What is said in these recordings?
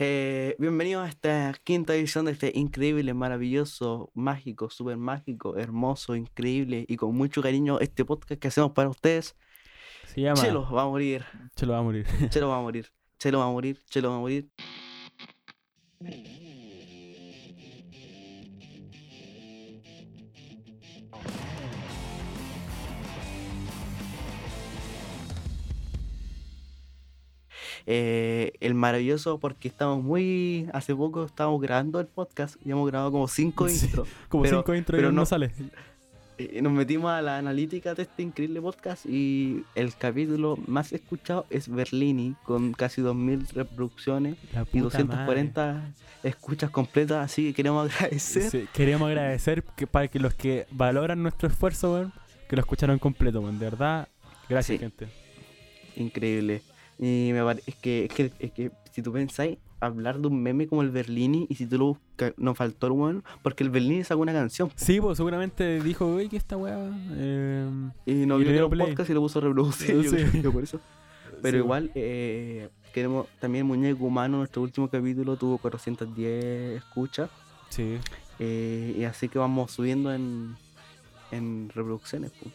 Eh, bienvenidos a esta quinta edición de este increíble, maravilloso, mágico, súper mágico, hermoso, increíble y con mucho cariño este podcast que hacemos para ustedes. Se llama. Chelo va a morir, Chelo va a morir. Chelo va a morir, Chelo va a morir, Chelo va a morir. Eh, el maravilloso porque estamos muy hace poco estábamos grabando el podcast y hemos grabado como cinco Sí, intros Como Pero- cinco intros pero y no, no- sale. Eh, nos metimos a la analítica de este increíble podcast y el capítulo más escuchado es Berlini con casi 2000 reproducciones y puta 240 escuchas completas así que queremos agradecer madre. Sí, queríamos agradecer que para que los que valoran nuestro esfuerzo, que lo escucharon completo. De verdad, gracias, Sí. gente. increíble y me es que, es que es que si tú pensáis hablar de un meme como el Berlini y si tú lo buscas nos faltó el bueno porque el Berlini sacó una canción Sí, pues seguramente dijo, güey, que esta weá. eh, y no Y vio play. podcast y lo puso a reproducir yo Sí. por eso Pero sí, igual, eh, queremos también Muñeco Humano, nuestro último capítulo tuvo 410 escuchas. Sí. eh, y así que vamos subiendo en, en reproducciones. pues.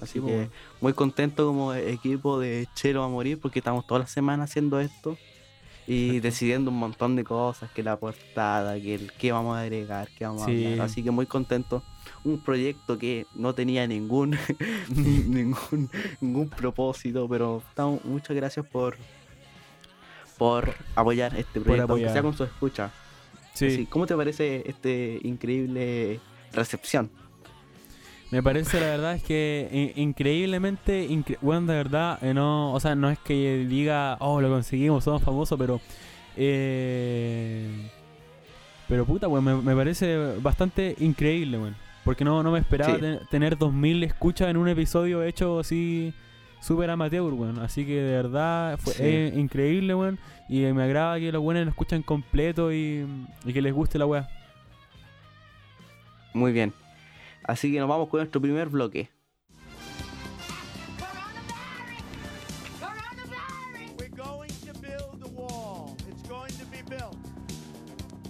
Así Sí, que muy contento como equipo de Chelo a morir porque estamos toda la semana haciendo esto y decidiendo un montón de cosas, que la portada, que el qué vamos a agregar, qué vamos Sí. a hablar. Así que muy contento. Un proyecto que no tenía ningún ningún, ningún propósito, pero estamos, muchas gracias por por apoyar este proyecto, aunque apoyar. sea con su escucha. Sí. Así, ¿Cómo te parece este increíble recepción? Me parece, la verdad, es que in- increíblemente, incre- bueno, de verdad, eh, no, o sea, no es que diga, oh, lo conseguimos, somos famosos, pero, eh, pero puta, weón, me, me parece bastante increíble, weón, porque no, no me esperaba Sí. ten- tener 2000 escuchas en un episodio hecho así, súper amateur, weón, así que de verdad fue Sí. es increíble, weón, y me agrada que los buenos lo escuchan completo y, y que les guste la weá. Muy bien. Así que nos vamos con nuestro primer bloque. We're going to build the wall. It's going to be built.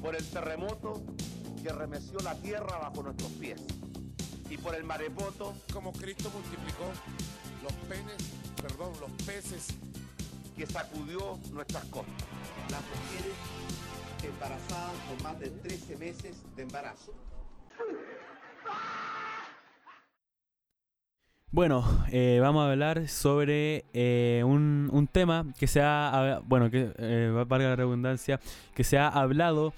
por el terremoto que remeció la tierra bajo nuestros pies y por el maremoto como Cristo multiplicó los penes, perdón, los peces que sacudió nuestras costas. las mujeres embarazadas con más de 13 meses de embarazo. Bueno, eh, vamos a hablar sobre eh, un, tema que se ha, bueno, que eh, va- valga la redundancia, que se ha hablado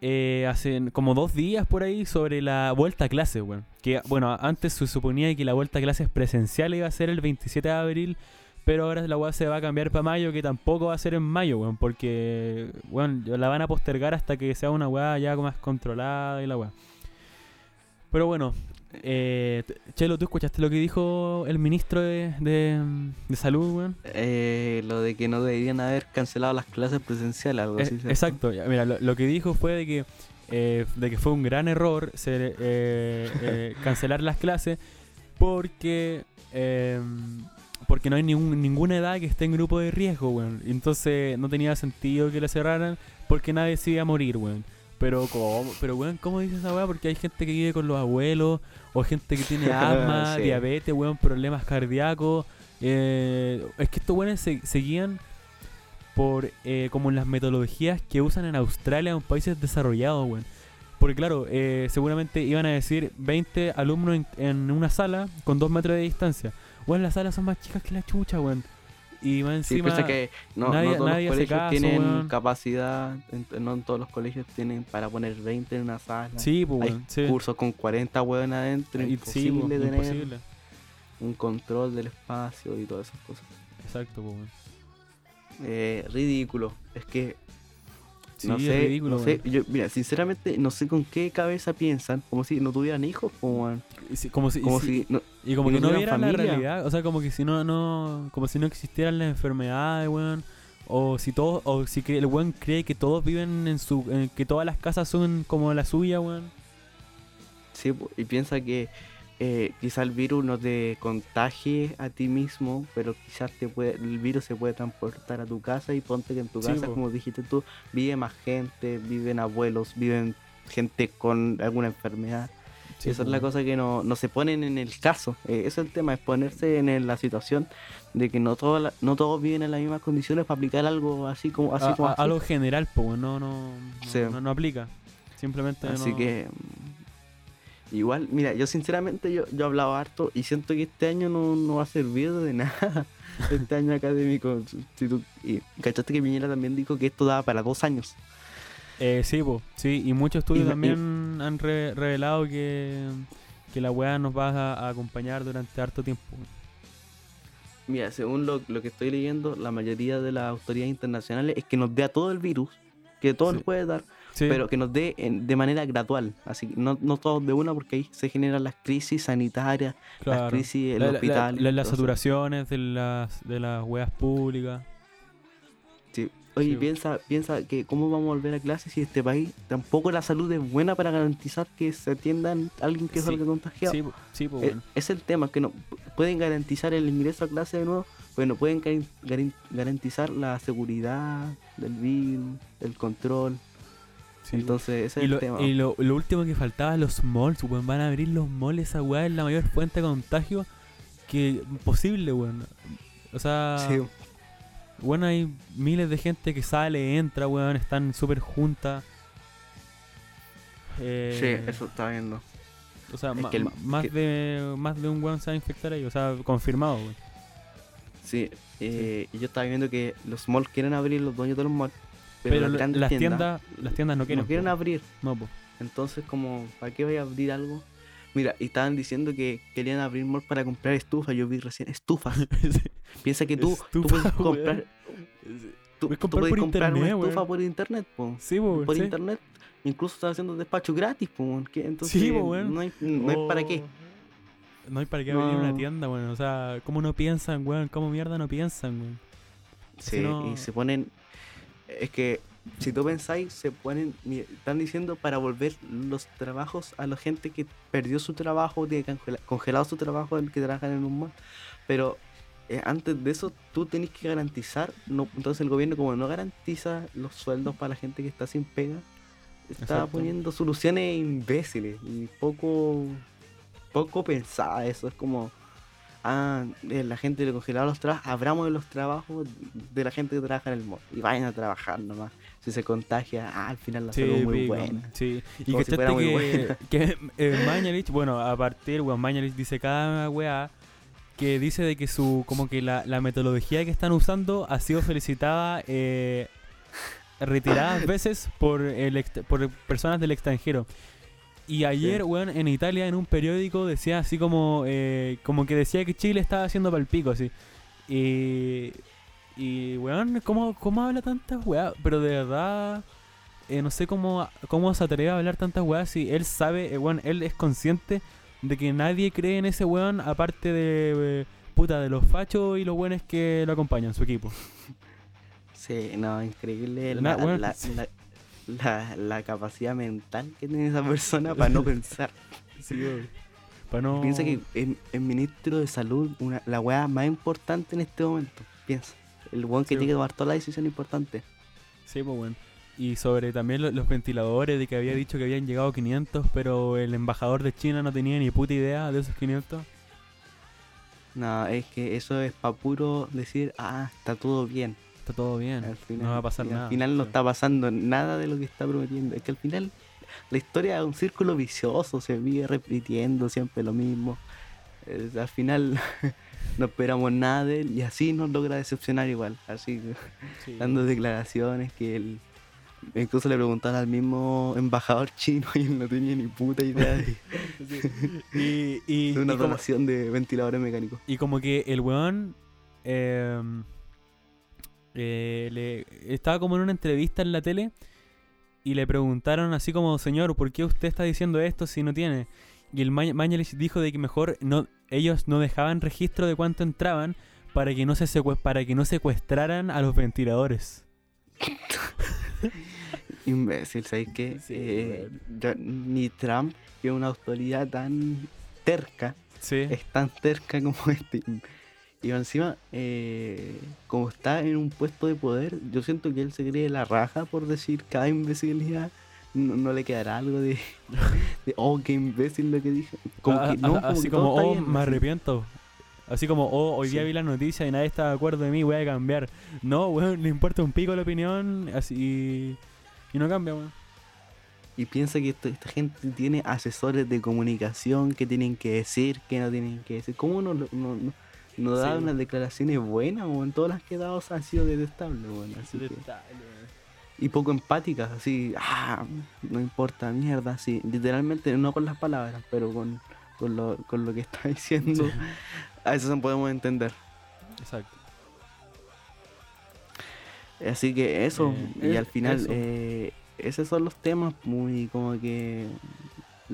eh, hace como dos días por ahí sobre la vuelta a clase, bueno. Que, bueno, antes se suponía que la vuelta a clases presencial iba a ser el 27 de abril, pero ahora la weá se va a cambiar para mayo, que tampoco va a ser en mayo, weón, porque, la van a postergar hasta que sea una weá ya más controlada y la weá. Pero bueno, eh, Chelo, ¿tú escuchaste lo que dijo el ministro de, de, de salud, weón? Eh, lo de que no deberían haber cancelado las clases presenciales, algo Eh, así. exacto, mira, lo, lo que dijo fue de que, eh, de que fue un gran error ser, eh, eh, cancelar las clases porque, eh, porque no hay ningún- ninguna edad que esté en grupo de riesgo, weón. Entonces no tenía sentido que la cerraran porque nadie se iba a morir, weón. Pero, ¿cómo? Pero, weón, ¿cómo dice esa weá? Porque hay gente que vive con los abuelos, o gente que tiene asma, Sí. diabetes, weón, problemas cardíacos. Eh, es que estos weones se, seguían por eh, como las metodologías que usan en Australia en países desarrollados, weón. Porque claro, eh, seguramente iban a decir 20 alumnos en, en una sala con 2 metros de distancia. Weón, las salas son más chicas que la chucha, weón. Y más Sí, encima... piensa que no, no todos nadie los colegios caso, tienen weón. capacidad, no todos los colegios tienen para poner 20 en una sala. Sí, pues, Hay. Sí. cursos con 40 huevos adentro, Y- sí, imposible pues, tener imposible. un control del espacio y todas esas cosas. Exacto, pues. Eh, ridículo, es que Sí, no sé, ridículo, no sé, yo, mira, sinceramente no sé con qué cabeza piensan, como si no tuvieran hijos, como, como si, y como si- si no- Y como que no vieran la familia. realidad, o sea, como que si no, no, como si no existieran las enfermedades, weón. O si todos, o si el weón cree que todos viven en su, en que todas las casas son como la suya, weón. sí, y piensa que eh, quizá el virus no te contagie a ti mismo, pero quizás te puede, el virus se puede transportar a tu casa y ponte que en tu casa, como dijiste tú, vive más gente, viven abuelos, viven gente con alguna enfermedad. Sí, Esa es la cosa que no, no se ponen en el caso. Eh, ese es el tema, es ponerse en el- la situación de que no, toda la- no todos viven en las mismas condiciones para aplicar algo así como así. A- como a- así. algo general, pues, no, no, no, Sí. no, no aplica. Simplemente Así que igual, mira, yo sinceramente yo, yo he hablado harto y siento que este año no, no va a servir de nada. Este año académico. Si tú, y cachaste que Piñera también dijo que esto daba para dos años. Eh, sí, po, sí, y muchos estudios Y me- y- también han re- revelado que, que la weá nos va a, a acompañar durante harto tiempo. Mira, según lo, lo que estoy leyendo, la mayoría de las autoridades internacionales es que nos dé a todo el virus, que todo Sí. nos puede dar, Sí, pero que nos dé en- de manera gradual. Así que no, no todos de una, porque ahí se generan las crisis sanitarias, las crisis en la- hospitales. la- las saturaciones de las, de las weas públicas. Sí. Oye, Sí. piensa, piensa que cómo vamos a volver a clases si este país tampoco la salud es buena para garantizar que se atiendan a alguien que Sí. salga contagiado. Sí, sí, po, Eh, bueno. Es el tema, que no pueden garantizar el ingreso a clase de nuevo, pero no pueden garantizar la seguridad del virus, el control. Sí. Entonces, ese y es lo, el tema. y lo, lo último que faltaba, los malls, weón. Van a abrir los malls, esa weá es la mayor fuente de contagio que posible, weón. O sea, Sí. bueno, hay miles de gente que sale, entra, weón, están súper juntas. Eh, Sí, eso está viendo. O sea, ma- el- más, que- de, más de un weón se va a infectar ahí, o sea, confirmado, weón. Sí, eh, y yo estaba viendo que los malls quieren abrir, los dueños de los malls, pero, Pero, las la- grandes las tiendas, tiendas, las tiendas no quieren. no quieren po. abrir. No, po. Entonces, como, ¿para qué voy a abrir algo? Mira, y estaban diciendo que querían abrir mall para comprar estufas. Yo vi recién estufas. Piensa que tú, tú puedes comprar, tú, Puedes tú comprar puedes por comprar una internet, estufa por internet, po. Sí, weón, por sí. internet. Incluso están haciendo despacho gratis, po. Entonces, Sí, no, hay, no hay para qué. No hay para qué abrir una No. tienda, weón. O sea, ¿cómo no piensan, weón? ¿Cómo mierda no piensan, weón? Sí, no- y se ponen. Es que si tú pensáis, se ponen. Están diciendo para volver los trabajos a la gente que perdió su trabajo, tiene congela- congelado su trabajo, el que trabajan en un mall. Pero eh, antes de eso, tú tenés que garantizar. No, entonces, el gobierno, como no garantiza los sueldos para la gente que está sin pega, está Exacto. poniendo soluciones imbéciles y poco. Poco pensada eso. Es como ah, eh, la gente le congelaba los trabajos, abramos de los trabajos de la gente que trabaja en el mall y vayan a trabajar nomás. Si se contagia, ah, al final la salud es muy pico, buena. Sí, y que si fuera muy que, buena. que eh, Mañalich, bueno, a partir, weón, Mañalich dice cada weá que dice de que su, como que la, la metodología que están usando ha sido felicitada eh, retiradas veces por, el por personas del extranjero. Y ayer, weón, en Italia, en un periódico, decía así como, eh, como que decía que Chile estaba haciendo palpico, así. Y, y weón, ¿cómo, ¿cómo habla tantas weas? Pero de verdad, eh, no sé cómo, cómo se atreve a hablar tantas weas si él sabe, eh, weón, él es consciente de que nadie cree en ese weón aparte de, eh, puta, de los fachos y los buenos que lo acompañan, su equipo. Sí, no, increíble sí. la- la- la capacidad mental que tiene esa persona para no pensar. Para no... Piensa que el, el ministro de salud, una, la weá más importante en este momento. Piensa. El weón que Sí, tiene que tomar toda la decisión importante. Sí, pues bueno. Y sobre también lo- los ventiladores, de que había dicho que habían llegado 500, pero el embajador de China no tenía ni puta idea de esos 500. No, es que eso es para puro decir, ah, está todo bien. Está todo bien, Al final, no va a pasar nada. Al final no está pasando nada de lo que está prometiendo. Es que al final la historia es un círculo vicioso, se vive repitiendo siempre lo mismo. Al final no esperamos nada de él y así nos logra decepcionar igual. Así Sí. dando declaraciones que él. Incluso le preguntaron al mismo embajador chino y él no tenía ni puta idea de, Y, y, de una y como, de ventiladores mecánicos. y como que el weón eh, eh, le, estaba como en una entrevista en la tele y le preguntaron así como, señor, ¿por qué usted está diciendo esto si no tiene? Y el Ma- Mañalich dijo de que mejor no ellos no dejaban registro de cuánto entraban para que no se para que no secuestraran a los ventiladores. Imbécil, ¿sabes qué? Sí, Eh, ni Trump, que es una autoridad tan terca, Sí. es tan terca como este. Y encima, eh, como está en un puesto de poder, yo siento que él se cree la raja por decir cada imbecilidad. No, no le quedará algo de, de, oh, qué imbécil lo que dije. Como Ah, que, no, ah, como así que como, oh, bien, me así. arrepiento. Así como, oh, hoy día vi las noticias y nadie está de acuerdo de mí, voy a cambiar. No, weón, le importa un pico la opinión así y no cambia, weón. Y piensa que esto- esta gente tiene asesores de comunicación que tienen que decir, que no tienen que decir. ¿Cómo no, no, no, no da Sí. unas declaraciones buenas, weón? Todas las que ha dado han sido detestables, weón. Así que- y poco empáticas, así, ah, no importa, mierda, así. Literalmente, no con las palabras, pero con, con, lo, con lo que está diciendo. A eso podemos entender. Exacto. Así que eso, Eh, y al final, eso. eh, esos son los temas, muy como que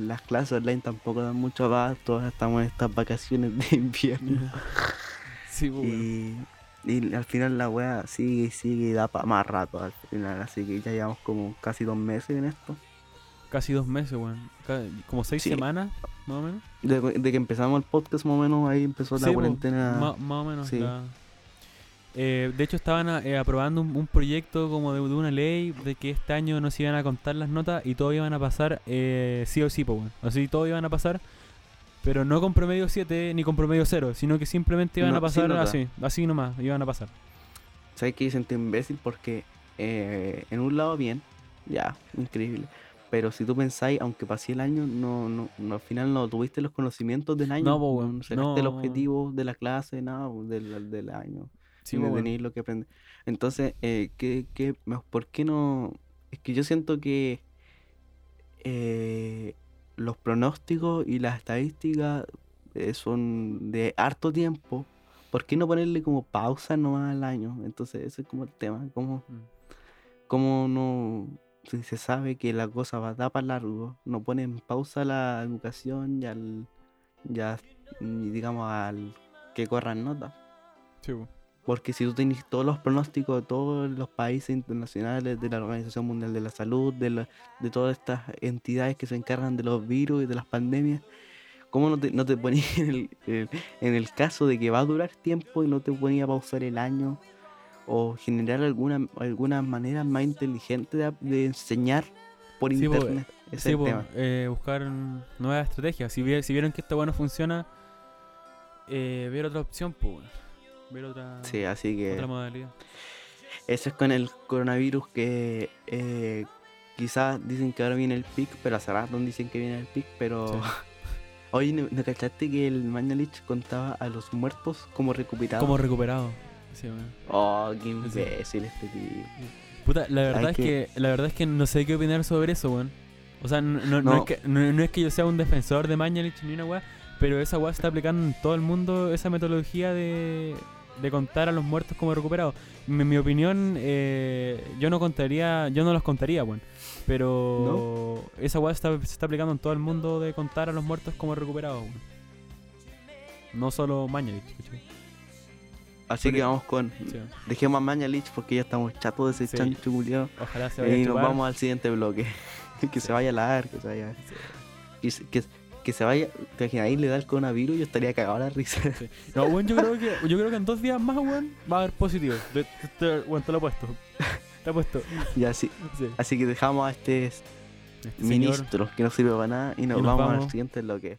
las clases online tampoco dan mucho abasto, estamos en estas vacaciones de invierno. Sí, pues, y, y al final la wea sigue y sigue y da para más rato al final, así que ya llevamos como casi dos meses en esto. Casi dos meses, weón. Como seis Sí. semanas, más o menos. De, de que empezamos el podcast más o menos ahí empezó la Sí, po, cuarentena. más o menos. sí. la- Eh, de hecho, estaban eh, aprobando un, un proyecto como de, de una ley de que este año no se iban a contar las notas y todo iban a pasar eh, sí o sí, po, weón. Así todo iban a pasar, pero no con promedio 7 ni con promedio 0, sino que simplemente iban No, a pasar así, así nomás, iban a pasar. ¿Sabes que siento imbécil? Porque en un lado bien, ya, increíble. Pero si tú pensáis, aunque pasé el año, no, no, no, al final no tuviste los conocimientos del año. No, po, no sacaste el no. objetivo de la clase, nada, del, del año. Sí, weón. tenéis lo que aprender. Entonces, eh, ¿qué, qué, ¿por qué no? Es que yo siento que eh, los pronósticos y las estadísticas eh, son de harto tiempo. ¿Por qué no ponerle como pausa nomás al año? Entonces, ese es como el tema. ¿Cómo, Mm. cómo no? Si se sabe que la cosa va a dar para largo, no ponen pausa a la educación y al. Ya, digamos, al que corran notas. Sí, po. Porque si tú tenés todos los pronósticos de todos los países internacionales, de la Organización Mundial de la Salud, de, la- de todas estas entidades que se encargan de los virus y de las pandemias, ¿cómo no te, no te ponías en el, el- en el caso de que va a durar tiempo y no te ponía a pausar el año? O generar alguna, alguna manera más inteligente de, de enseñar por Sí, po, internet. Ese es Sí, po, tema. eh, buscar nuevas estrategias. Si, si vieron que esta bueno funciona, eh, ver otra opción, pues, ver otra, Sí, así que... otra modalidad. Eso es con el coronavirus que eh, quizás dicen que ahora viene el pic, pero hace rato dicen que viene el pic, pero... Sí. Oye, ¿no, no cachaste que el Mañalich contaba a los muertos como recuperados? Como recuperado. Sí, weón. Oh, qué imbécil este tío. Puta, la verdad es que- que... la verdad es que no sé qué opinar sobre eso, weón. O sea, no, no- no No. es, que, no, no es que yo sea un defensor de Mañalich ni una weá, pero esa weá se está aplicando en todo el mundo, esa metodología de, de contar a los muertos como recuperados. En mi opinión, eh, yo no contaría, yo no los contaría, weón. Pero esa weá se está, se está aplicando en todo el mundo de contar a los muertos como recuperados. No solo Mañalich. Así que vamos con... Sí. Dejemos a Mañalich porque ya estamos chatos de ese Sí. chancho culiao. Ojalá se vaya a Y nos vamos al siguiente bloque. que se vaya a largo, que se vaya... Que, se- que, que se vaya... ¿Te imaginas? Ahí le da el coronavirus y yo estaría cagado a la risa. Sí. No, weón, yo creo que, yo creo que en dos días más, weón, va a haber positivo. Te, te- lo he puesto. Te he puesto. y así, Sí. así que dejamos a este Este señor, ministro que no sirve para nada y nos, Y nos vamos, vamos. al siguiente bloque.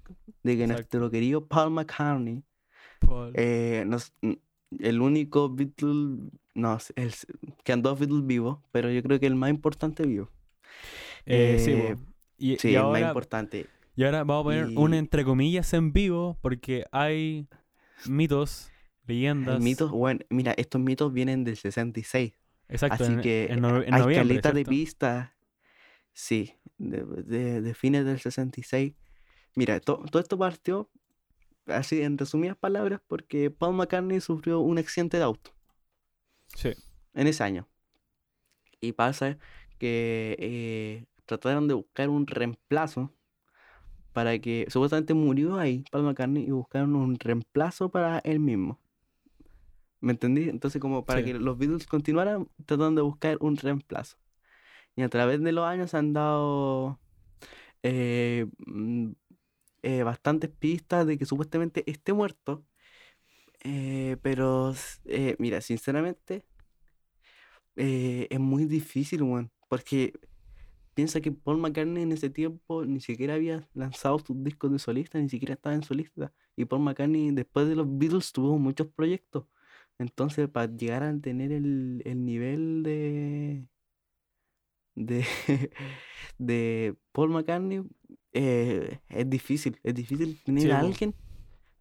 de que Exacto. nuestro querido Paul McCartney, Paul. eh, nos- el único Beatle, no, el, quedan dos Beatles vivos, pero yo creo que el más importante vivo. Eh, sí, eh, y, Sí, y el más ahora, importante. Y ahora vamos a poner Y- un entre comillas en vivo porque hay mitos, leyendas. Mitos, bueno, mira, estos mitos vienen del 66. Exacto, Así en, que en no- en hay noviembre, caleta de pistas. Sí, de, de- de fines del 66. Mira, to- todo esto partió, así en resumidas palabras, porque Paul McCartney sufrió un accidente de auto Sí. en ese año. Y pasa que eh, trataron de buscar un reemplazo para que supuestamente murió ahí Paul McCartney y buscaron un reemplazo para él mismo. ¿Me entendí? Entonces como para Sí. que los Beatles continuaran tratando de buscar un reemplazo. Y a través de los años han dado eh, mm, eh, bastantes pistas de que supuestamente esté muerto. Eh, pero, eh, mira, sinceramente, es muy difícil, weón. Porque piensa que Paul McCartney en ese tiempo ni siquiera había lanzado sus discos de solista, ni siquiera estaba en solista. Y Paul McCartney, después de los Beatles, tuvo muchos proyectos. Entonces, para llegar a tener el, el nivel de, de, de Paul McCartney, eh, es difícil. Es difícil tener Sí, a alguien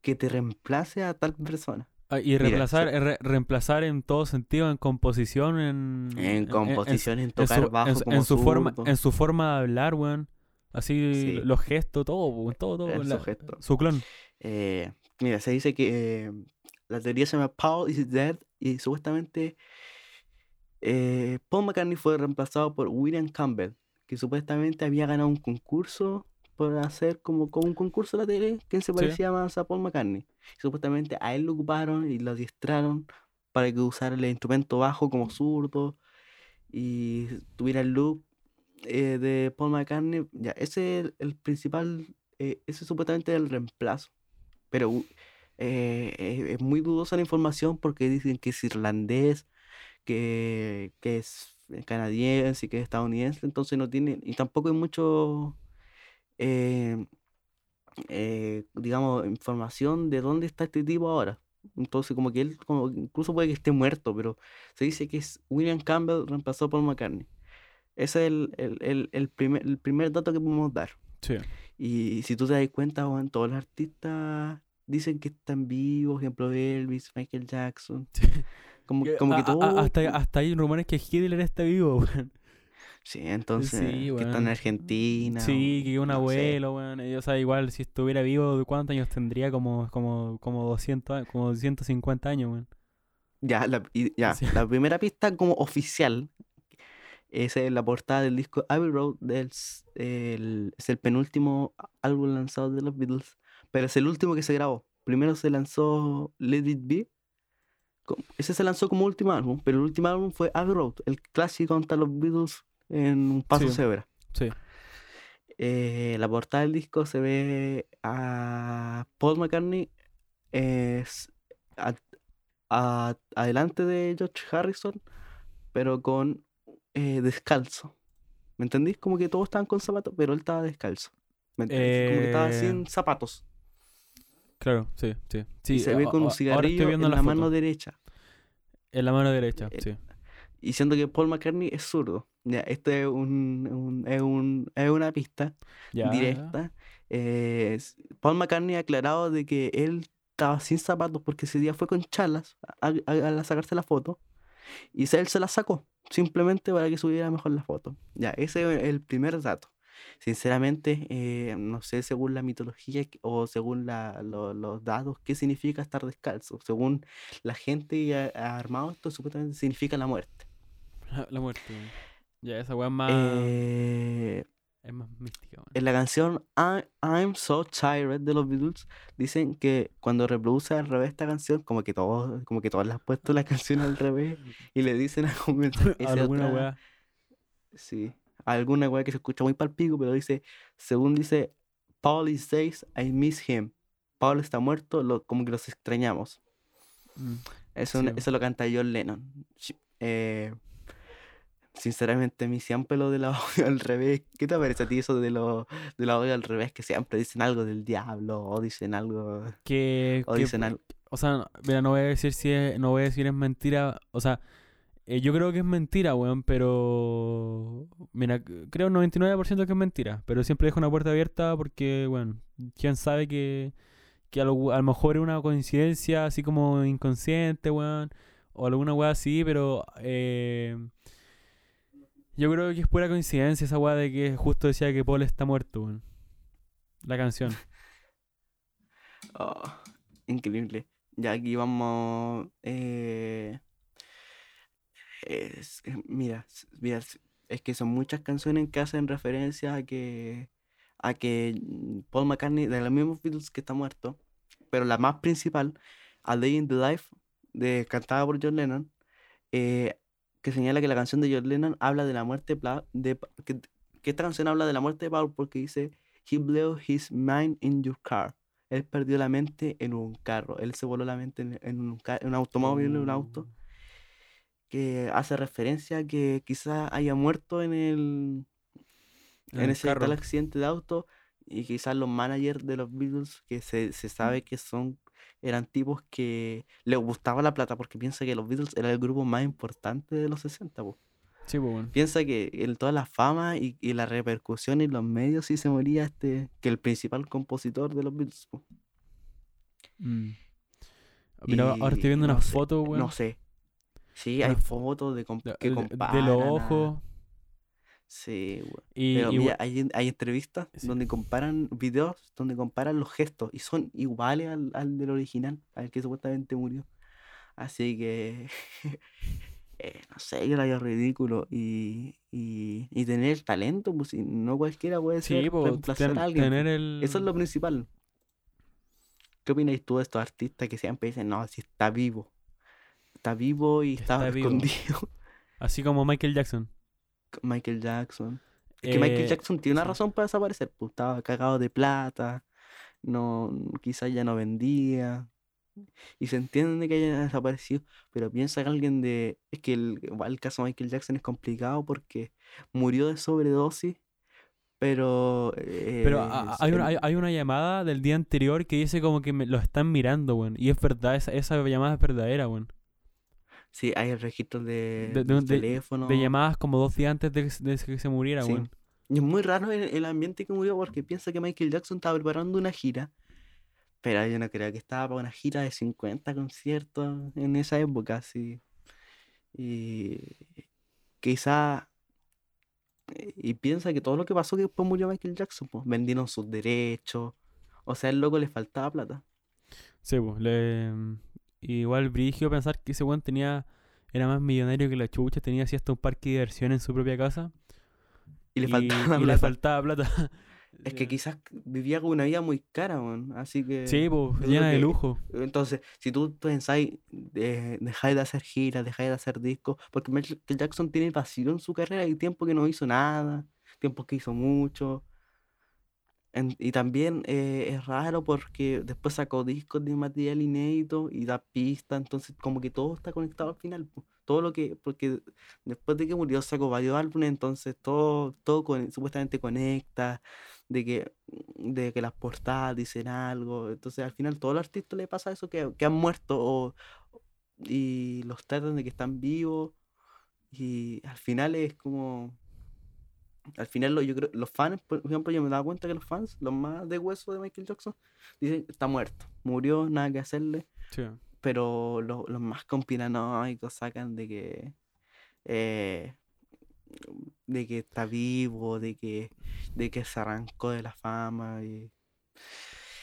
que te reemplace a tal persona. Ah, y reemplazar, re- reemplazar en todo sentido, en composición, en... En composición, en, en tocar su, bajo en como en su forma, en su forma de hablar, weón. Así, Sí. los gestos, todo, todo, todo. En su la- gesto. su clon. Eh, mira, se dice que eh, la teoría se llama Paul is dead y supuestamente eh, Paul McCartney fue reemplazado por William Campbell, que supuestamente había ganado un concurso por hacer como, como un concurso de la tele que se parecía más a Paul McCartney. Y supuestamente a él lo ocuparon y lo adiestraron para que usara el instrumento bajo como zurdo y tuviera el look eh, de Paul McCartney. Ya, ese es el, el principal, eh, ese es supuestamente el reemplazo. Pero eh, es muy dudosa la información porque dicen que es irlandés, que, que es canadiense y que es estadounidense, entonces no tiene, y tampoco hay mucho, eh, eh, digamos, información de dónde está este tipo ahora. Entonces, como que él, como, incluso puede que esté muerto, pero se dice que es William Campbell reemplazó Paul McCartney. Ese es el, el, el, el primer, el primer dato que podemos dar. Sí. Y si tú te das cuenta, weón, todos los artistas dicen que están vivos, ejemplo Elvis, Michael Jackson. Como, Que como a- que a- todo. hasta, hasta hay rumores que Hitler está vivo, weón. Sí, entonces, Sí, que está en. Argentina. Sí, que un no abuelo, weón. O sea, igual si estuviera vivo, ¿cuántos años tendría? Como, como, como 200, a- como 150 años, weón. Ya, la, ya, Sí. la primera pista como oficial es la portada del disco Abbey Road. del el- es el penúltimo álbum lanzado de los Beatles, pero es el último que se grabó. Primero se lanzó Let It Be. Ese se lanzó como último álbum, pero el último álbum fue Abbey Road, el clásico contra los Beatles en un paso Sí. cebra. Sí. Eh, la portada del disco se ve a Paul McCartney es a- a- adelante de George Harrison, pero con eh, descalzo. ¿Me entendís? Como que todos estaban con zapatos, pero él estaba descalzo. ¿Me entendís? Como que estaba Eh, sin zapatos. Claro, sí, sí. sí y se ve con un cigarrillo en la mano derecha. En la mano derecha, Eh, sí. Y siendo que Paul McCartney es zurdo. Ya, esto es, un, un- es, un- es una pista. Ya. directa. eh, Paul McCartney ha aclarado de que él estaba sin zapatos porque ese día fue con chalas a, a- a sacarse la foto y él se la sacó simplemente para que subiera mejor la foto. Ya, ese es el primer dato. Sinceramente, eh, no sé según la mitología o según la- lo- los datos qué significa estar descalzo. Según la gente ha, ha armado esto, supuestamente significa la muerte. La, la muerte. Ya, esa weá es más. Eh, es más mística, weón. en la canción I- I'm So Tired de los Beatles dicen que cuando reproduce al revés esta canción, como que todos, como que todos le han puesto la canción al revés y le dicen algún mensaje. esa otra-. Sí, alguna weá que se escucha muy palpico, pero dice, según dice, Paul is says I miss him. Paul está muerto, lo, como que los extrañamos. Mm. Eso, Sí, eso lo canta John Lennon. Eh, sinceramente, a mí siempre lo de la audio al revés. ¿Qué te parece a ti eso de lo de la audio al revés? Que siempre dicen algo del diablo o dicen algo. Que, O que- dicen algo. o sea, mira, no voy a decir si es, no voy a decir es mentira, o sea, Eh, yo creo que es mentira, weón, pero... Mira, creo un 99% que es mentira, pero siempre dejo una puerta abierta porque, bueno, quién sabe que, que a, lo, a lo mejor es una coincidencia así como inconsciente, weón, o alguna weá así, pero... eh, yo creo que es pura coincidencia esa weá de que justo decía que Paul está muerto, weón. La canción. Oh, increíble. Ya aquí vamos. eh, es- eh, mira, mira, es que son muchas canciones que hacen referencia a que a que Paul McCartney de los mismos Beatles que está muerto, pero la más principal, A Day in the Life, de, cantada por John Lennon, eh, que señala que la canción de John Lennon habla de la muerte de, que, que esta canción habla de la muerte de Paul porque dice He blew his mind in your car. Él perdió la mente en un carro. Él se voló la mente en, un, en un automóvil, en un auto, que hace referencia a que quizás haya muerto en el, En ese carro. tal accidente de auto y quizás los managers de los Beatles que se, se sabe que son eran tipos que les gustaba la plata porque piensa que los Beatles era el grupo más importante de los 60 po. Sí, pues, weón. piensa que en toda la fama y, y la repercusión en los medios sí se moría este que el principal compositor de los Beatles po. Mm. Mira, ahora estoy Y viendo no unas sé, weón. no sé sí hay fotos de, com- de, que comparan de los ojos. sí weón. Y, Pero y mira, we- hay, hay entrevistas Sí. donde comparan videos, donde comparan los gestos y son iguales al, al del original, al que supuestamente murió. Así que, eh, no sé, yo lo hallo ridículo y, y, y tener el talento, pues si no cualquiera puede sí, ser po, reemplazar ten- a alguien. tener el... Eso es lo principal. ¿Qué opináis tú de estos artistas que siempre dicen, no, si está vivo? Está vivo y está, está vivo. escondido. Así como Michael Jackson. Michael Jackson. Es que Michael Eh, Jackson tiene una razón para desaparecer, pues estaba cagado de plata, no, quizás ya no vendía, y se entiende que haya desaparecido, pero piensa que alguien de, es que el, el caso de Michael Jackson es complicado porque murió de sobredosis, pero... Pero a- a- eh, hay, una, hay, hay una llamada del día anterior que dice como que me, lo están mirando, weón. Y es verdad, esa, esa llamada es verdadera, weón. Sí, hay registros de, De- de- de- teléfono. De llamadas como dos días antes de, que se- muriera, Sí. weón. Y es muy raro el, el ambiente que murió porque piensa que Michael Jackson estaba preparando una gira, pero yo no creo que estaba para una gira de 50 conciertos en esa época, sí. Y quizá, eh, y piensa que todo lo que pasó que después murió Michael Jackson, pues vendieron sus derechos, o sea, al loco le faltaba plata. Sí, pues. Le... Igual brigio pensar que ese weón tenía... Era más millonario que la chucha, tenía así hasta un parque de diversión en su propia casa. Y le y, faltaba y le plata. faltaba plata. Es que quizás vivía con una vida muy cara, weón, así que... Sí, pues, llena de lujo. Entonces, si tú pensáis, de, dejáis de hacer giras, dejáis de hacer discos, porque Michael Jackson tiene vacío en su carrera y tiempo que no hizo nada, tiempo que hizo mucho. Y también eh, es raro porque después sacó discos de material inédito y da pistas, entonces como que todo está conectado al final. Todo lo que, porque después de que murió sacó varios álbumes, entonces todo, todo supuestamente conecta, de que, de que las portadas dicen algo. Entonces al final todos los artistas le pasa eso, que, que han muerto o, y los tratan de que están vivos. Y al final es como... Al final lo- yo creo, los fans, por ejemplo, yo me daba cuenta que los fans, los más de hueso de Michael Jackson, dicen, está muerto, murió, nada que hacerle Sí. pero lo- los más conspiranoicos sacan de que eh, de que está vivo, de que de que se arrancó de la fama y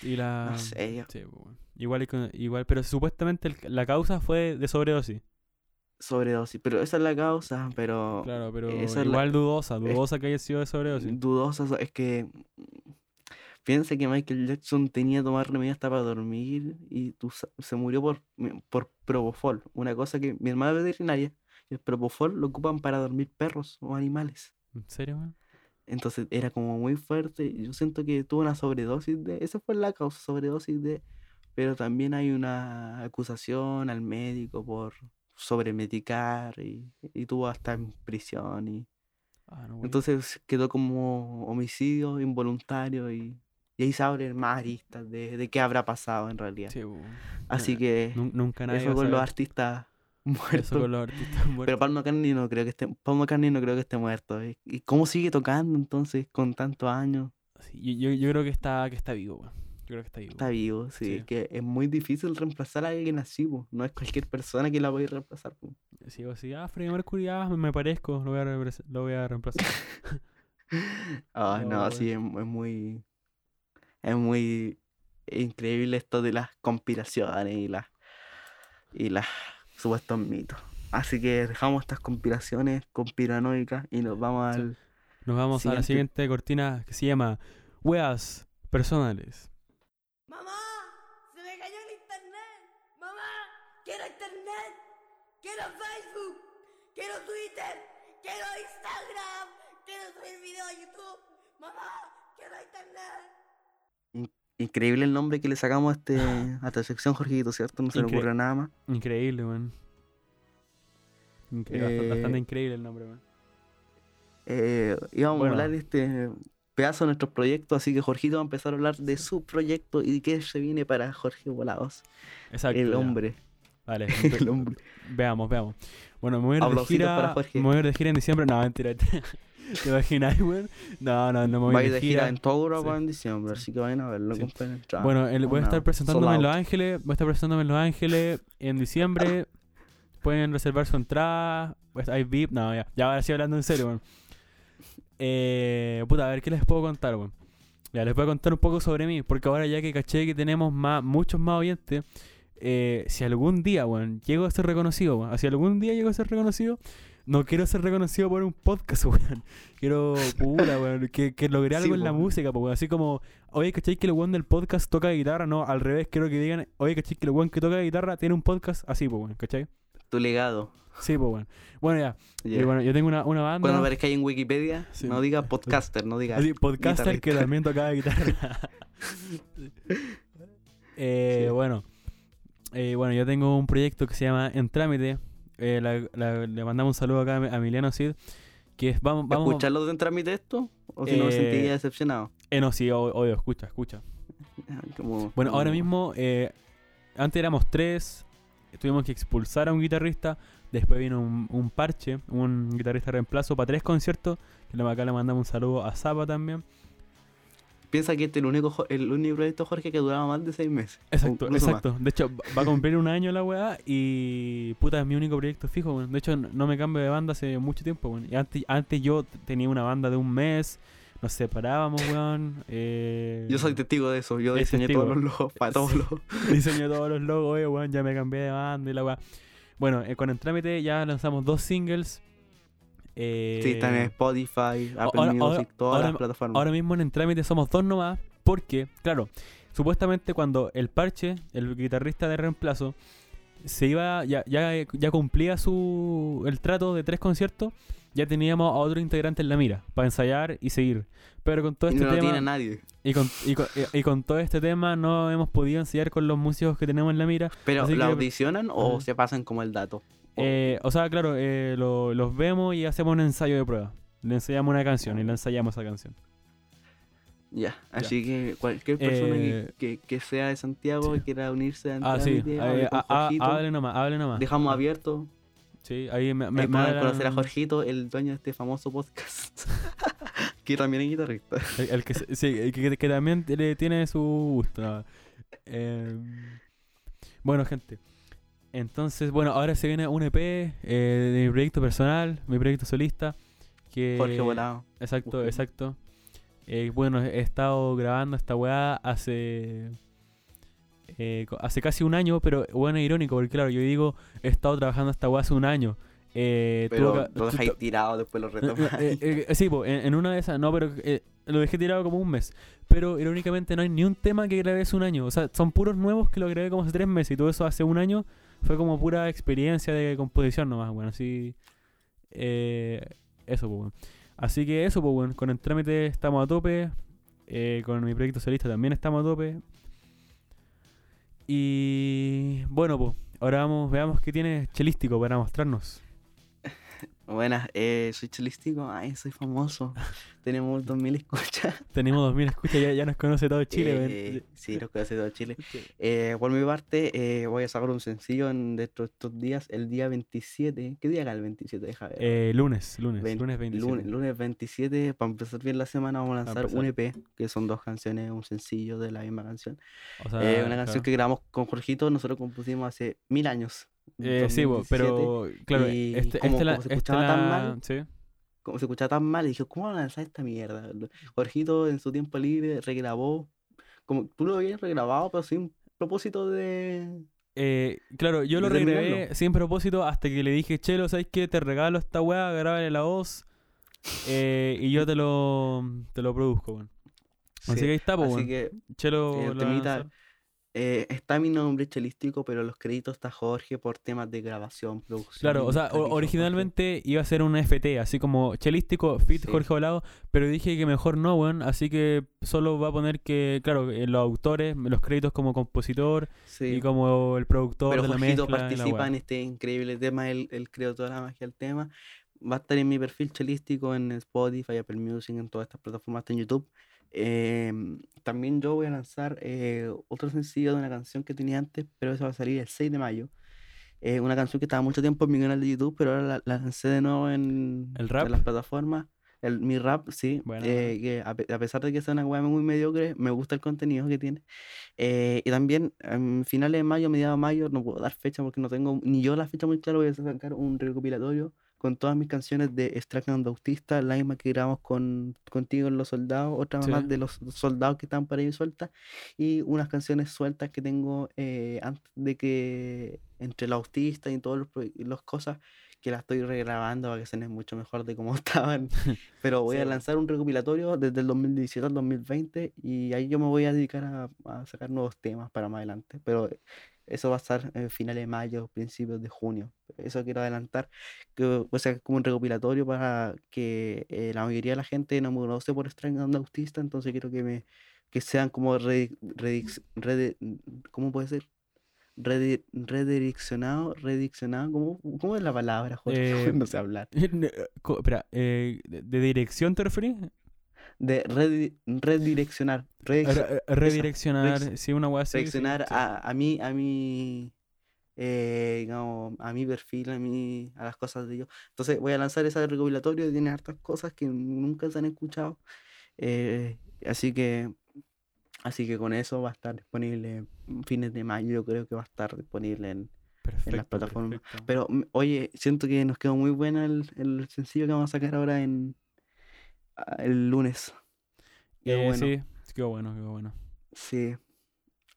Y la... no sé, Sí, pues. Igual, igual, pero supuestamente la causa fue de sobredosis. Sobredosis, pero esa es la causa, pero Claro, pero esa es la- igual dudosa, dudosa que haya sido de sobredosis. dudosa es que piensa que Michael Jackson tenía que tomar remedios hasta para dormir y se murió por, por propofol, una cosa que mi hermana es veterinaria, y el propofol lo ocupan para dormir perros o animales. ¿En serio, weón? Entonces era como muy fuerte. Yo siento que tuvo una sobredosis de. Esa fue la causa, sobredosis de. Pero también hay una acusación al médico por sobremedicar y, y tuvo hasta en prisión. Y, Ah, no, entonces quedó como homicidio involuntario y, y ahí se abren más aristas de, de qué habrá pasado en realidad. Sí. Así Eh, que nun- nunca nadie eso con los artistas Eso muerto. con los artistas Pero muertos. Paul McCartney no creo que esté, Paul McCartney no creo que esté muerto. ¿Y cómo sigue tocando entonces con tantos años? Sí, yo, yo, yo creo que está, que está vivo. Yo creo que está vivo. Está vivo, sí, Sí. que es muy difícil reemplazar a alguien así, po. No es cualquier persona que la puede reemplazar, po. Sigo así, ah, Freddie Mercury, ah, me- parezco, lo voy a, lo voy a reemplazar. Ah, No, no, weón. sí, es, es muy. Es muy increíble esto de las conspiraciones y las. y las supuestos mitos. Así que dejamos estas conspiraciones conspiranoicas y nos vamos Sí. al. Nos vamos a la Siguiente. siguiente cortina que se llama Weas Personales. Mamá, se me cayó el internet. Mamá, quiero internet. Quiero Facebook. Quiero Twitter. Quiero Instagram. Quiero subir video a YouTube. Mamá, quiero internet. Increíble el nombre que le sacamos a, este, a esta sección, Jorgito, ¿cierto? No se le ocurre nada más. Increíble, weón. Incre- bast- Eh, Bastante increíble el nombre, weón. Eh, íbamos Bueno. a hablar de este pedazo de nuestros proyectos, así que Jorgito va a empezar a hablar de su proyecto y de qué se viene para Jorge Volados. Exacto. el ya. Vale, El hombre. veamos, veamos. Bueno, me voy a ir de gira. Me voy a ir de gira en diciembre. No, mentira. ¿Te imaginas, weón? No, no, no me voy a de ir de gira. gira en toda Europa Sí. en diciembre, así que vayan a verlo. Sí. Bueno, el- voy a estar presentándome en Los. Ángeles. Voy a estar presentándome en Los Ángeles en diciembre. Pueden reservar su entrada. Pues hay VIP. No, ya. Ya ahora sí hablando en serio, weón. Eh, puta, a ver qué les puedo contar, weón. Ya les voy a contar un poco sobre mí. Porque ahora ya que caché que tenemos más, muchos más oyentes. Eh, si algún día, weón, llego a ser reconocido, weón. Si algún día llego a ser reconocido. No quiero ser reconocido por un podcast, weón. Quiero, puta, weón, que, que logré algo Sí, en la po. música, po, weón. Así como, oye, ¿cachai que el weón del podcast toca guitarra? No, al revés, quiero que digan, oye, ¿cachai que el weón que toca guitarra tiene un podcast? Así, pues, weón, ¿cachai? Tu legado. Sí, pues, weón. Bueno, ya. Y bueno, yo tengo una, una banda. Cuando aparezca ahí en Wikipedia, Sí. no diga podcaster, no diga. Así, podcaster que también tocaba guitarra. eh, Sí. Bueno. Eh, bueno, yo tengo un proyecto que se llama En Trámite. Eh, la- la- le mandamos un saludo acá a Emiliano Cid. Que es, vamos, vamos. ¿Escucharlo en trámite esto? ¿O si no me Eh, sentiría decepcionado? Eh, no, sí, obvio, escucha, escucha. Como- Bueno, ahora mismo, eh, antes éramos tres, tuvimos que expulsar a un guitarrista, después vino un, un parche, un guitarrista reemplazo para tres conciertos, que acá le mandamos un saludo a Zapa también. Piensa que este es el único, el único proyecto, Jorge, que duraba más de seis meses. Exacto, más. exacto. De hecho, va- a cumplir un año la weá y puta, es mi único proyecto fijo, weón. De hecho, no me cambio de banda hace mucho tiempo, weón. Antes, antes yo tenía una banda de un mes, nos separábamos, weón. eh, Yo soy testigo de eso. Yo diseñé testigo. todos los logos para todos los. diseño todos los logos, oye, weón, ya me cambié de banda y la weá. Bueno, eh, con el trámite ya lanzamos dos singles. Eh, Sí, están en Spotify, Apple ahora- Music, ahora- todas ahora- las plataformas. Ahora mismo en el trámite somos dos nomás, porque, claro, supuestamente cuando el parche, el guitarrista de reemplazo, se iba, ya, ya, ya cumplía su el trato de tres conciertos, ya teníamos a otro integrante en la mira, para ensayar y seguir. Pero con todo este no tema. tiene nadie. Y con, y, con, y- y con todo este tema no hemos podido ensayar con los músicos que tenemos en la mira. Pero ¿la que- audicionan o se pasan como el dato? O- Eh, o sea, claro, eh, lo- los vemos y hacemos un ensayo de prueba. Le ensayamos una canción y le ensayamos esa canción. Ya, así que cualquier persona Eh, que, que, que sea de Santiago y quiera unirse a Ah, sí. Eh, hable con a- a- Jorgito. hable nomás, hable nomás. Dejamos abierto. Sí, ahí me, Me, me, me pueden conocer a hablan- Jorgito, el dueño de este famoso podcast. que también es guitarrista. El, el que, se- sí, el que, que también le tiene su gusto. ¿no? Eh, bueno, gente. Entonces, bueno, ahora se viene un EP eh, de mi proyecto personal, mi proyecto solista. Que, Jorge Volado. Exacto, exacto. Eh, bueno, he estado grabando esta weá hace. eh, hace casi un año, pero bueno, irónico, porque claro, yo digo, he estado trabajando esta weá hace un año. Eh, Pero lo dejáis tirado, después lo eh, retomáis. eh, eh, sí, po, en, en una de esas, no, pero eh, lo dejé tirado como un mes. Pero irónicamente no hay ni un tema que grabé hace un año. O sea, son puros nuevos que lo grabé como hace tres meses y todo eso hace un año fue como pura experiencia de composición nomás, bueno, así. eh, eso, pues, bueno. Así que eso, pues, bueno, con el trámite estamos a tope. eh, con mi proyecto solista también estamos a tope. Y bueno, pues, ahora vamos, veamos qué tiene Chelístico para mostrarnos. Buenas, eh, soy chelístico. Ay, soy famoso. Tenemos 2000 escuchas. Tenemos 2000 escuchas, ya, ya nos conoce todo Chile. Eh, sí, los conoce todo Chile. Eh, por mi parte, eh, voy a sacar un sencillo en dentro de estos días, el día 27. ¿Qué día era el 27? Deja ver. Eh, lunes, lunes, lunes 27. Lunes, lunes 27, para empezar bien la semana, vamos a lanzar un. EP, que son dos canciones, un sencillo de la misma canción. O sea, Eh, una canción claro. que grabamos con Jorgito, nosotros compusimos hace mil años. Eh, sí, bo, 2017, pero claro, y este, como- este la, como se este escuchaba tan la- mal, sí. Como se escuchaba tan mal, y dije, ¿cómo van a lanzar esta mierda? Jorgito en su tiempo libre regrabó, como tú lo habías regrabado, pero sin propósito de... Eh, claro, yo lo regrabé sin propósito hasta que le dije, Chelo, ¿sabes qué? Te regalo esta weá, grábale la voz eh, y yo te lo, te lo produzco, weón. Así Sí, que ahí está, pues, Así weón. que Chelo el eh, está mi nombre chelístico, pero los créditos está Jorge por temas de grabación, producción. Claro, o sea, originalmente iba a ser un FT, así como chelístico, fit Sí. Jorge Volado, pero dije que mejor no, weón, así que solo va a poner que, claro, eh, los autores, los créditos como compositor Sí. y como el productor Pero de la mezcla. la participa weá. en este increíble tema, él, él creó toda la magia del tema. Va a estar en mi perfil chelístico, en Spotify, Apple Music, en todas estas plataformas, en YouTube. Em, también yo voy a lanzar eh, otro sencillo de una canción que tenía antes, pero eso va a salir el 6 de mayo. Eh, una canción que estaba mucho tiempo en mi canal de YouTube, pero ahora la, la lancé de nuevo en, ¿El en rap? las plataformas. El, mi rap, sí. Buena, eh, que a, a pesar de que sea una weá muy mediocre, me gusta el contenido que tiene. Eh, y también en finales de mayo, mediados de mayo, no puedo dar fecha porque no tengo ni yo la fecha muy clara. Voy a sacar un recopilatorio con todas mis canciones de Extraction Autista, la misma que grabamos con, contigo en Los Soldados, otra Sí. más de los soldados que están por ahí sueltas, y unas canciones sueltas que tengo eh, antes de que entre los autistas y todas las cosas que las estoy regrabando para que suenen mucho mejor de cómo estaban. Pero voy Sí, a lanzar un recopilatorio desde el 2017 al 2020 y ahí yo me voy a dedicar a, a sacar nuevos temas para más adelante. Pero eso va a estar en finales de mayo, principios de junio. Eso quiero adelantar, que o sea, como un recopilatorio para que eh, la mayoría de la gente no me conoce por Extrañando Autista, entonces quiero que me que sean como redi- redix- rede- ¿cómo puede ser? Redi- redireccionado, redireccionado, ¿cómo, cómo es la palabra, Jorge? Eh, no sé hablar. Co- Espera, eh, ¿de, de dirección te referís? De redi- redireccionar, Re- redireccio- re- redireccionar, redirec- sí, una weá así. sí, reaccionar sí. a, a mí, a mí, eh, digamos, a mi perfil, a mí, a las cosas de yo. Entonces voy a lanzar ese recopilatorio, tiene hartas cosas que nunca se han escuchado. eh, así que, así que con eso va a estar disponible en fines de mayo, yo creo que va a estar disponible en, Perfecto, plataformas. perfecto. Pero mm, oye, siento que nos quedó muy bueno el, el sencillo que vamos a sacar ahora en el lunes. Qué Eh, bueno. Sí, quedó bueno, quedó bueno. Sí.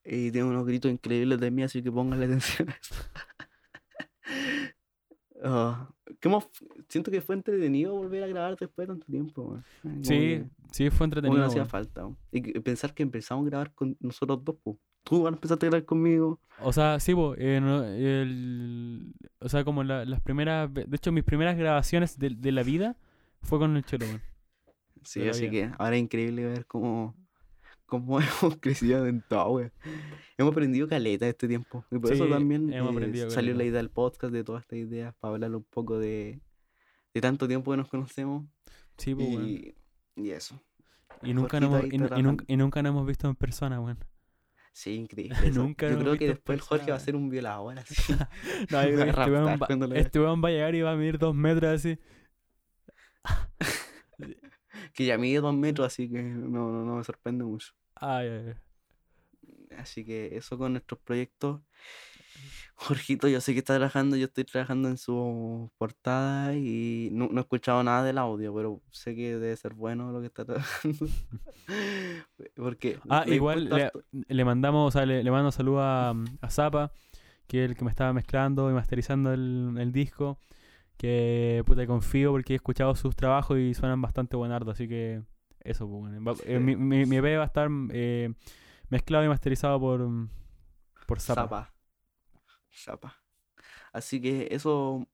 Y tiene unos gritos increíbles de mí, así que pónganle atención a eso. ¿qué más? Siento que fue entretenido volver a grabar después de tanto tiempo. Sí, que- sí, fue entretenido. no hacía falta. Y pensar que empezamos a grabar con nosotros dos. po. Tú igual empezaste a grabar conmigo. O sea, sí, po, eh, no, el- o sea, como la- las primeras, de hecho, mis primeras grabaciones de, de la vida fue con el chelo, weón. Sí, así que ahora es increíble ver cómo, cómo hemos crecido en todo, weón. Hemos aprendido caleta este tiempo. Y por eso también eh, salió la idea del podcast, de todas estas ideas, para hablar un poco de, de tanto tiempo que nos conocemos. Sí, weón. Y, y eso. Y nunca, hemos, y, nunca, y nunca nos hemos visto en persona, weón. Sí, increíble. Nunca Yo creo que después el Jorge va a ser un violador así. No, yo creo que este weón, va, este va a llegar y va a medir dos metros así. Que ya mide dos metros, así que no, no, no me sorprende mucho. Ay, ay, ay. Así que eso con nuestros proyectos. Jorgito, yo sé que está trabajando, yo estoy trabajando en su portada y no, no he escuchado nada del audio, pero sé que debe ser bueno lo que está trabajando. Porque Ah, igual le, le mandamos, o sea, le, le mando saludos a, a Zapa, que es el que me estaba mezclando y masterizando el, el disco. Que puta confío porque he escuchado sus trabajos y suenan bastante buenardos, así que eso, pues, bueno. Eh, Sí. mi, mi, mi EP va a estar eh, mezclado y masterizado por, por Zapa. Zapa. Zapa. Así que eso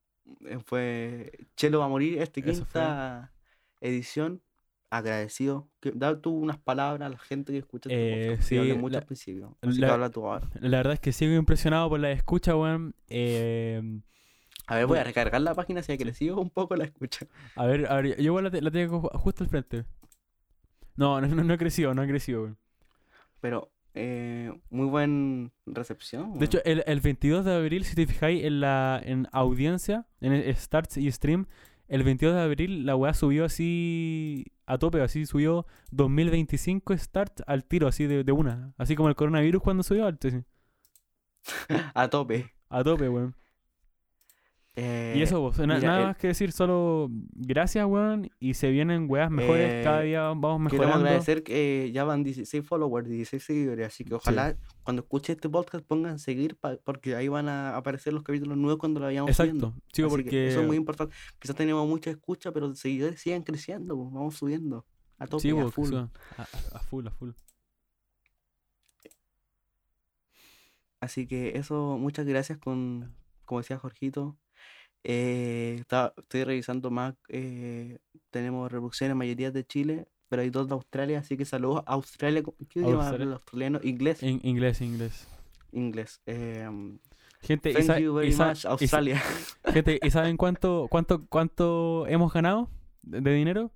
eh, fue Chelo va a morir, esta quinta edición. Agradecido. Da tú unas palabras a la gente que escucha este Eh, sí, mucho al principio. La-. La verdad es que sigo impresionado por la escucha, weón. Eh, A ver, voy a recargar la página si ha crecido un poco la escucha. A ver, a ver, yo igual la, te- la tengo ju- justo al frente. No, no, no, no ha crecido, no ha crecido, weón. Pero eh, muy buen recepción. De hecho, el, el 22 de abril, si te fijáis en la en audiencia, en el starts y stream, el 22 de abril la weá subió así a tope, así subió 2025 starts al tiro, así de, de una. Así como el coronavirus cuando subió, al- así, a tope. a tope, weón. Eh, Y eso, vos, mira, nada el- más que decir, solo gracias, weón. Y se vienen weas mejores, Eh, cada día vamos Queremos mejorando. agradecer que eh, ya van 16 followers, 16 seguidores, así que ojalá cuando escuchen este podcast pongan seguir pa- porque ahí van a aparecer los capítulos nuevos cuando lo vayamos. Exacto, sí, porque. eso es muy importante. Quizás tenemos mucha escucha, pero los seguidores sigan creciendo, pues, vamos subiendo a tope, Sí, a full. a- a full, a full. Así que eso, muchas gracias con, como decía Jorgito. Eh, estaba- estoy revisando más, eh, tenemos reproducciones mayoría de Chile, pero hay dos de Australia, así que saludos a Australia. ¿Qué idioma Australia. habla el australiano? Inglés. Inglés, inglés. Inglés. em, Gente, ¿y thank sa- you very y much, y Australia. gente, ¿y saben cuánto, cuánto, cuánto hemos ganado de, de dinero?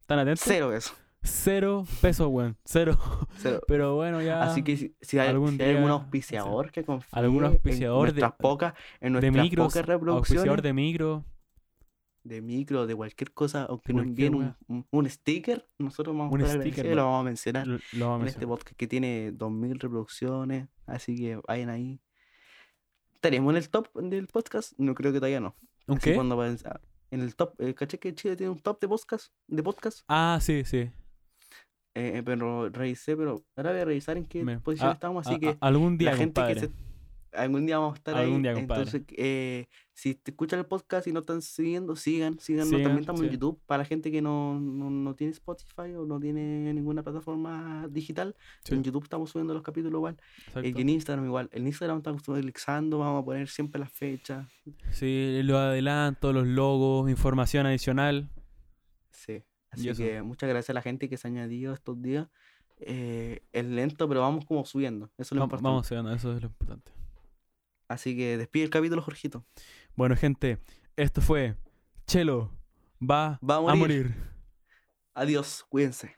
¿Están atentos? Cero eso. Cero pesos, weón. Cero. Cero. Pero bueno, ya. Así que si, si hay, algún si hay algún auspiciador que confíe algún en auspiciador de- nuestras pocas, en de nuestras micros, pocas reproducciones auspiciador de micro. de micro, de cualquier cosa, aunque nos envíen un, un, un sticker, nosotros vamos Un a sticker, lo vamos a mencionar Lo, lo vamos a en este podcast que tiene 2000 reproducciones, así que vayan ahí. ¿Estaríamos en el top del podcast? No creo que todavía no. ¿Un Así qué? cuando en el top, eh, ¿caché que Chile tiene un top de podcast? De podcast? Ah, sí, sí. Eh, eh, pero revisé, pero ahora voy a revisar en qué Me- posición ah, estamos, a- así que a- algún día, la gente compadre. que se algún día vamos a estar Algún ahí. día. Entonces, eh, si te escuchan el podcast y no están siguiendo, sigan, síganos. Sigan, También estamos en. YouTube para la gente que no, no, no tiene Spotify o no tiene ninguna plataforma digital. Sí, En YouTube estamos subiendo los capítulos igual. Eh, y en Instagram igual. En Instagram estamos actualizando, vamos a poner siempre las fechas. Sí, los adelantos, los logos, información adicional. Así que muchas gracias a la gente que se ha añadido estos días. Eh, es lento, pero vamos como subiendo. Eso es lo importante. Vamos subiendo, eso es lo importante. Así que despide el capítulo, Jorgito. Bueno, gente, esto fue Chelo va, a, morir. a morir. Adiós, cuídense.